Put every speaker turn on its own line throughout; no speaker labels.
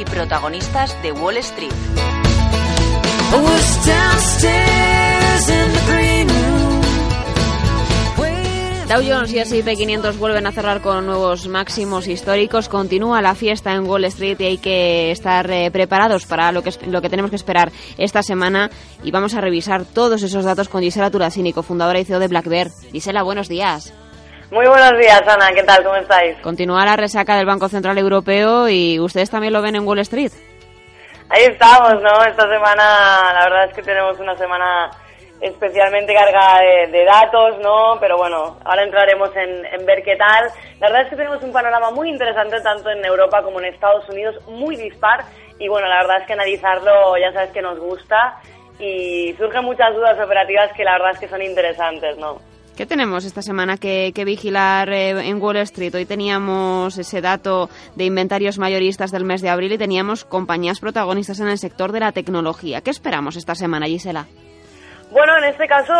y protagonistas de Wall Street.
Dow Jones y S&P 500 vuelven a cerrar con nuevos máximos históricos. Continúa la fiesta en Wall Street y hay que estar eh, preparados para lo que, lo que tenemos que esperar esta semana. Y vamos a revisar todos esos datos con Gisela Turasini, cofundadora y CEO de Black Bear. Gisela, buenos días.
Muy buenos días, Ana. ¿Qué tal? ¿Cómo estáis?
Continúa la resaca del Banco Central Europeo y ustedes también lo ven en Wall Street.
Ahí estamos, ¿no? Esta semana, la verdad es que tenemos una semana especialmente cargada de, datos, ¿no? Pero bueno, ahora entraremos en, en, ver qué tal. La verdad es que tenemos un panorama muy interesante tanto en Europa como en Estados Unidos, muy dispar. Y bueno, la verdad es que analizarlo ya sabes que nos gusta y surgen muchas dudas operativas que la verdad es que son interesantes, ¿no?
¿Qué tenemos esta semana que, que vigilar eh, en Wall Street? Hoy teníamos ese dato de inventarios mayoristas del mes de abril y teníamos compañías protagonistas en el sector de la tecnología. ¿Qué esperamos esta semana, Gisela?
Bueno, en este caso,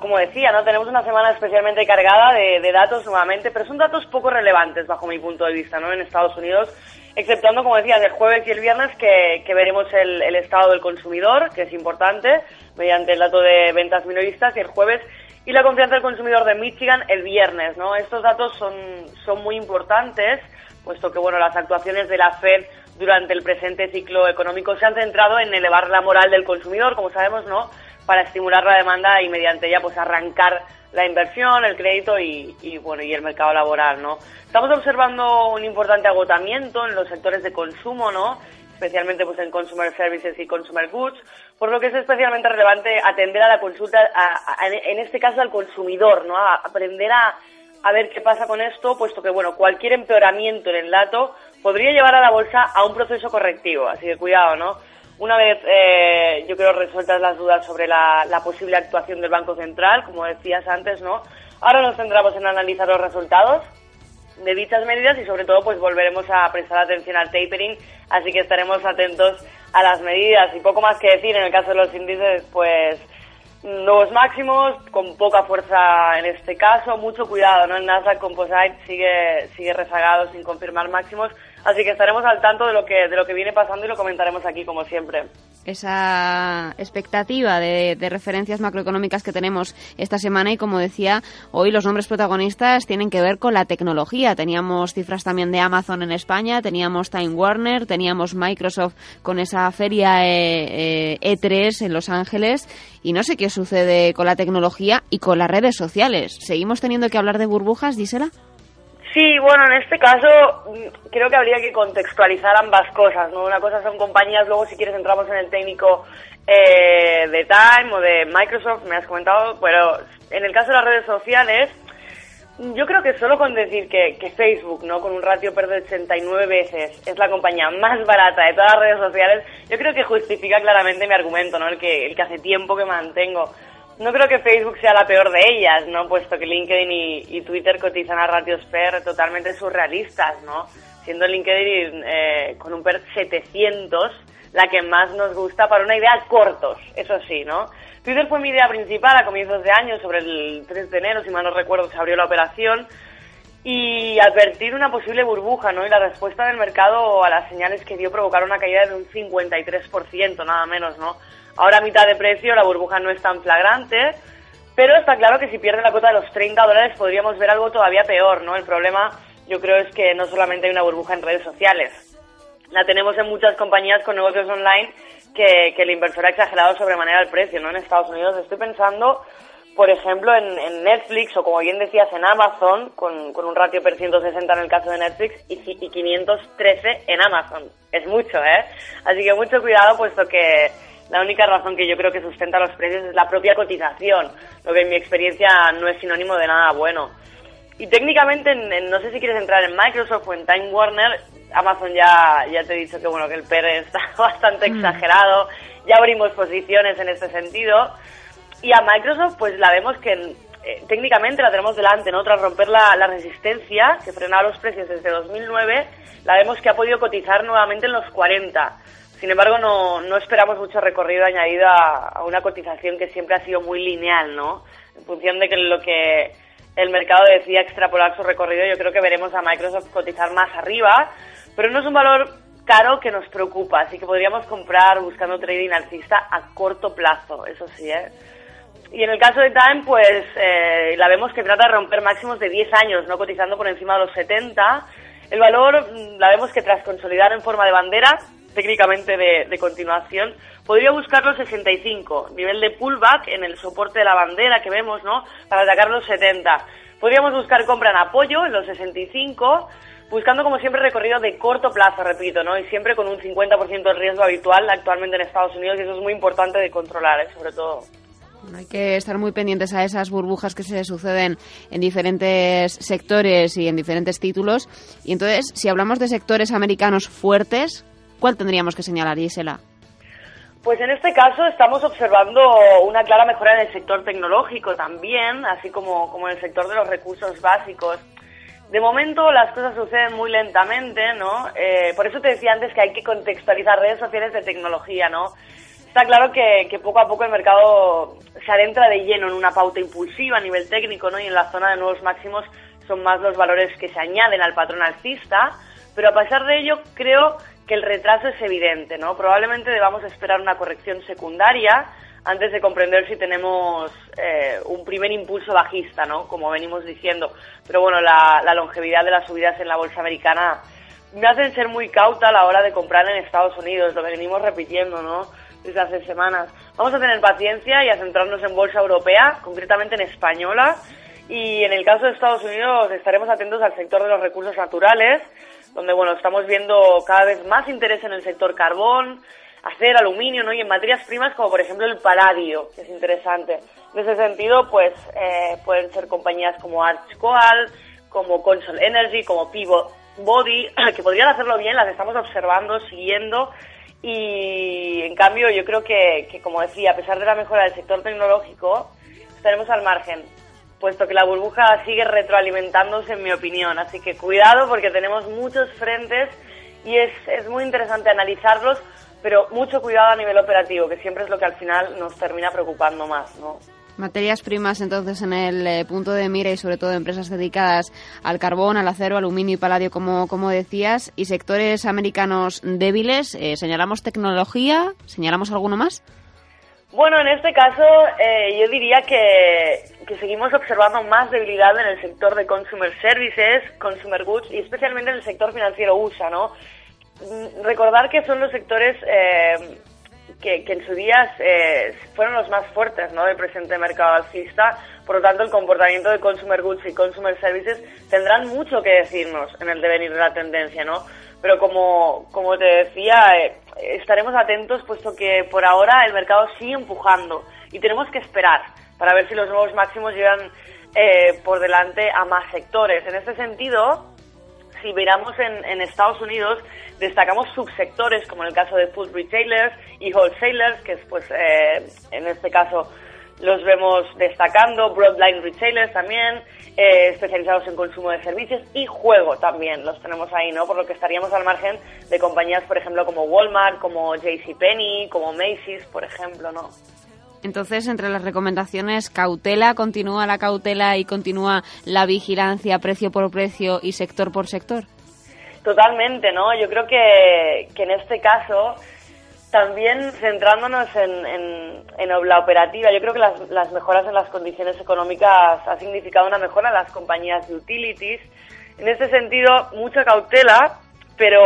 como decía, no tenemos una semana especialmente cargada de, de, datos nuevamente, pero son datos poco relevantes bajo mi punto de vista, ¿no? En Estados Unidos, exceptuando, como decía, el jueves y el viernes que, que veremos el, el, estado del consumidor, que es importante, mediante el dato de ventas minoristas, y el jueves y la confianza del consumidor de Michigan el viernes, ¿no? Estos datos son, son muy importantes, puesto que, bueno, las actuaciones de la Fed durante el presente ciclo económico se han centrado en elevar la moral del consumidor, como sabemos, ¿no? para estimular la demanda y mediante ella pues arrancar la inversión, el crédito y, y, bueno y el mercado laboral, ¿no? Estamos observando un importante agotamiento en los sectores de consumo, ¿no? Especialmente pues en consumer services y consumer goods, por lo que es especialmente relevante atender a la consulta, a, en este caso al consumidor, ¿no? Aprender a, a ver qué pasa con esto, puesto que bueno cualquier empeoramiento en el dato podría llevar a la bolsa a un proceso correctivo, así que cuidado, ¿no? Una vez, eh, yo creo, resueltas las dudas sobre la, posible actuación del Banco Central, como decías antes, ¿no? Ahora nos centramos en analizar los resultados de dichas medidas y sobre todo pues volveremos a prestar atención al tapering, así que estaremos atentos a las medidas y poco más que decir en el caso de los índices, pues nuevos máximos con poca fuerza en este caso, mucho cuidado, ¿no? El Nasdaq Composite sigue sigue rezagado sin confirmar máximos, así que estaremos al tanto de lo que de lo que viene pasando y lo comentaremos aquí como siempre.
Esa expectativa de, referencias macroeconómicas que tenemos esta semana y como decía hoy los nombres protagonistas tienen que ver con la tecnología. Teníamos cifras también de Amazon en España teníamos Time Warner teníamos Microsoft con esa feria eh, eh, E3 en Los Ángeles y no sé qué sucede con la tecnología y con las redes sociales. Seguimos teniendo que hablar de burbujas Gisela
Sí, bueno, en este caso creo que habría que contextualizar ambas cosas, ¿no? Una cosa son compañías, luego si quieres entramos en el técnico eh, de Time o de Microsoft, me has comentado, pero en el caso de las redes sociales, yo creo que solo con decir que, que Facebook, ¿no? Con un ratio PER de 89 veces, es la compañía más barata de todas las redes sociales, yo creo que justifica claramente mi argumento, ¿no? El que, el que hace tiempo que mantengo no creo que Facebook sea la peor de ellas, ¿no? Puesto que LinkedIn y, Twitter cotizan a ratios PER totalmente surrealistas, ¿no? Siendo LinkedIn eh, con un PER 700 la que más nos gusta para una idea cortos, eso sí, ¿no? Twitter fue mi idea principal a comienzos de año, sobre el 3 de enero, si mal no recuerdo, se abrió la operación, y advertir una posible burbuja, ¿no? Y la respuesta del mercado a las señales que dio provocar una caída de un 53%, nada menos, ¿no? Ahora a mitad de precio la burbuja no es tan flagrante, pero está claro que si pierde la cuota de los 30 dólares podríamos ver algo todavía peor, ¿no? El problema yo creo es que no solamente hay una burbuja en redes sociales, la tenemos en muchas compañías con negocios online que, que el inversor ha exagerado sobremanera el precio, ¿no? En Estados Unidos estoy pensando, por ejemplo, en, en Netflix o como bien decías en Amazon, con, con, un ratio per 160 en el caso de Netflix y, y 513 en Amazon. Es mucho, ¿eh? Así que mucho cuidado puesto que la única razón que yo creo que sustenta los precios es la propia cotización, lo que en mi experiencia no es sinónimo de nada bueno. y técnicamente, no sé si quieres entrar en Microsoft o en Time Warner, Amazon ya, ya te he dicho que bueno que el PR está bastante mm. exagerado, ya abrimos posiciones en este sentido. Y a Microsoft pues la vemos que eh, técnicamente la tenemos delante, ¿no? Tras romper la, resistencia que frenaba los precios desde 2009, la vemos que ha podido cotizar nuevamente en los 40. Sin embargo, no, no esperamos mucho recorrido añadido a, a, una cotización que siempre ha sido muy lineal, ¿no? En función de que lo que el mercado decía extrapolar su recorrido, yo creo que veremos a Microsoft cotizar más arriba, pero no es un valor caro que nos preocupa, así que podríamos comprar buscando trading alcista a corto plazo, eso sí, ¿eh? Y en el caso de Time, pues eh, la vemos que trata de romper máximos de 10 años, no cotizando por encima de los 70. El valor mm, la vemos que tras consolidar en forma de bandera, técnicamente de, de continuación, podría buscar los 65, nivel de pullback en el soporte de la bandera que vemos, ¿no? Para atacar los 70. Podríamos buscar compra en apoyo en los 65 buscando como siempre recorrido de corto plazo, repito, ¿no? Y siempre con un 50% de riesgo habitual actualmente en Estados Unidos y eso es muy importante de controlar, ¿eh? sobre todo.
Hay que estar muy pendientes a esas burbujas que se suceden en diferentes sectores y en diferentes títulos. Y entonces, si hablamos de sectores americanos fuertes, ¿cuál tendríamos que señalar, Gisela?
Pues en este caso estamos observando una clara mejora en el sector tecnológico también, así como, como en el sector de los recursos básicos. De momento las cosas suceden muy lentamente, ¿no? Eh, por eso te decía antes que hay que contextualizar redes sociales de tecnología, ¿no? Está claro que, que, poco a poco el mercado se adentra de lleno en una pauta impulsiva a nivel técnico, ¿no? Y en la zona de nuevos máximos son más los valores que se añaden al patrón alcista, pero a pesar de ello creo que el retraso es evidente, ¿no? Probablemente debamos esperar una corrección secundaria antes de comprender si tenemos eh, un primer impulso bajista, ¿no? Como venimos diciendo. Pero bueno, la, longevidad de las subidas en la bolsa americana me hacen ser muy cauta a la hora de comprar en Estados Unidos, lo venimos repitiendo, ¿no? Desde hace semanas. Vamos a tener paciencia y a centrarnos en bolsa europea, concretamente en española. Y en el caso de Estados Unidos estaremos atentos al sector de los recursos naturales, donde bueno, estamos viendo cada vez más interés en el sector carbón, hacer aluminio, ¿no? Y en materias primas como por ejemplo el paladio, que es interesante. En ese sentido, pues eh, pueden ser compañías como Archcoal, como Console Energy, como Pivot Body, que podrían hacerlo bien, las estamos observando, siguiendo. Y en cambio, yo creo que, que, como decía, a pesar de la mejora del sector tecnológico, estaremos al margen, puesto que la burbuja sigue retroalimentándose, en mi opinión. Así que cuidado porque tenemos muchos frentes y es, es muy interesante analizarlos pero mucho cuidado a nivel operativo, que siempre es lo que al final nos termina preocupando más, ¿no?
Materias primas entonces en el eh, punto de mira y sobre todo empresas dedicadas al carbón, al acero, aluminio y paladio, como, como decías, y sectores americanos débiles. Eh, ¿Señalamos tecnología? ¿Señalamos alguno más?
Bueno, en este caso eh, yo diría que, que, seguimos observando más debilidad en el sector de consumer services, consumer goods y especialmente en el sector financiero USA, ¿no? Mm, recordar que son los sectores eh, que, en su día eh, fueron los más fuertes ¿no? del presente mercado alcista. Por lo tanto, el comportamiento de consumer goods y consumer services tendrán mucho que decirnos en el devenir de la tendencia, ¿no? Pero como, como te decía, eh, estaremos atentos puesto que por ahora el mercado sigue empujando y tenemos que esperar para ver si los nuevos máximos llegan por delante a más sectores. En este sentido, si miramos en, en Estados Unidos, destacamos subsectores como en el caso de food retailers y wholesalers, que es pues eh, en este caso los vemos destacando, broadline retailers también, eh, especializados en consumo de servicios y juego también, los tenemos ahí, ¿no? Por lo que estaríamos al margen de compañías, por ejemplo, como Walmart, como JCPenney, como Macy's, por ejemplo, ¿no?
Entonces, entre las recomendaciones, cautela, continúa la cautela y continúa la vigilancia precio por precio y sector por sector.
Totalmente, ¿no? Yo creo que, que en este caso, también centrándonos en, en, la operativa, yo creo que las, las, mejoras en las condiciones económicas ha significado una mejora en las compañías de utilities. En este sentido, mucha cautela, pero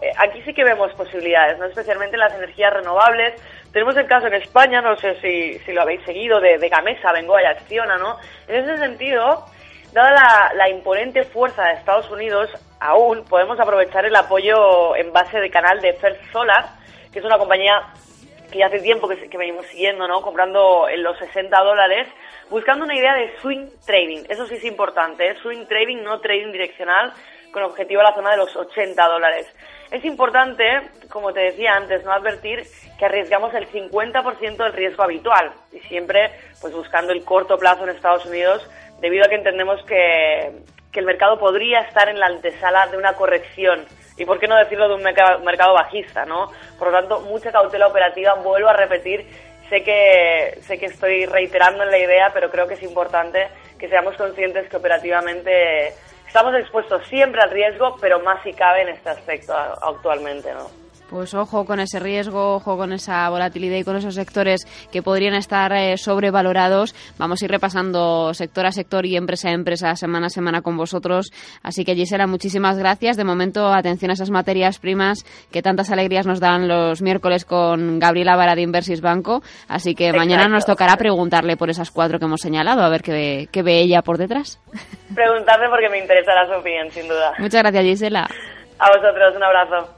eh, aquí sí que vemos posibilidades, ¿no? especialmente en las energías renovables. Tenemos el caso en España, no sé si, si lo habéis seguido, de, de Gamesa, Bengoa y Acciona, ¿no? En ese sentido, dada la, imponente fuerza de Estados Unidos, aún podemos aprovechar el apoyo en base de canal de First Solar, que es una compañía que ya hace tiempo que, que venimos siguiendo, ¿no? Comprando en los 60 dólares buscando una idea de swing trading. Eso sí es importante, ¿eh? swing trading, no trading direccional, con objetivo a la zona de los 80 dólares. Es importante, como te decía antes, no advertir que arriesgamos el 50% del riesgo habitual y siempre pues buscando el corto plazo en Estados Unidos debido a que entendemos que, que el mercado podría estar en la antesala de una corrección y por qué no decirlo de un mercado bajista, ¿no? Por lo tanto, mucha cautela operativa, vuelvo a repetir, sé que sé que estoy reiterando en la idea, pero creo que es importante que seamos conscientes que operativamente estamos expuestos siempre al riesgo, pero más si cabe en este aspecto actualmente, ¿no?
Pues ojo con ese riesgo, ojo con esa volatilidad y con esos sectores que podrían estar eh, sobrevalorados. Vamos a ir repasando sector a sector y empresa a empresa, semana a semana con vosotros. Así que Gisela, muchísimas gracias. De momento, atención a esas materias primas que tantas alegrías nos dan los miércoles con Gabriela Vara de Inversis Banco. Así que mañana nos tocará preguntarle por esas cuatro que hemos señalado, a ver qué qué ve ella por detrás.
Preguntarle porque me interesará su opinión, sin duda.
Muchas gracias, Gisela.
A vosotros, un abrazo.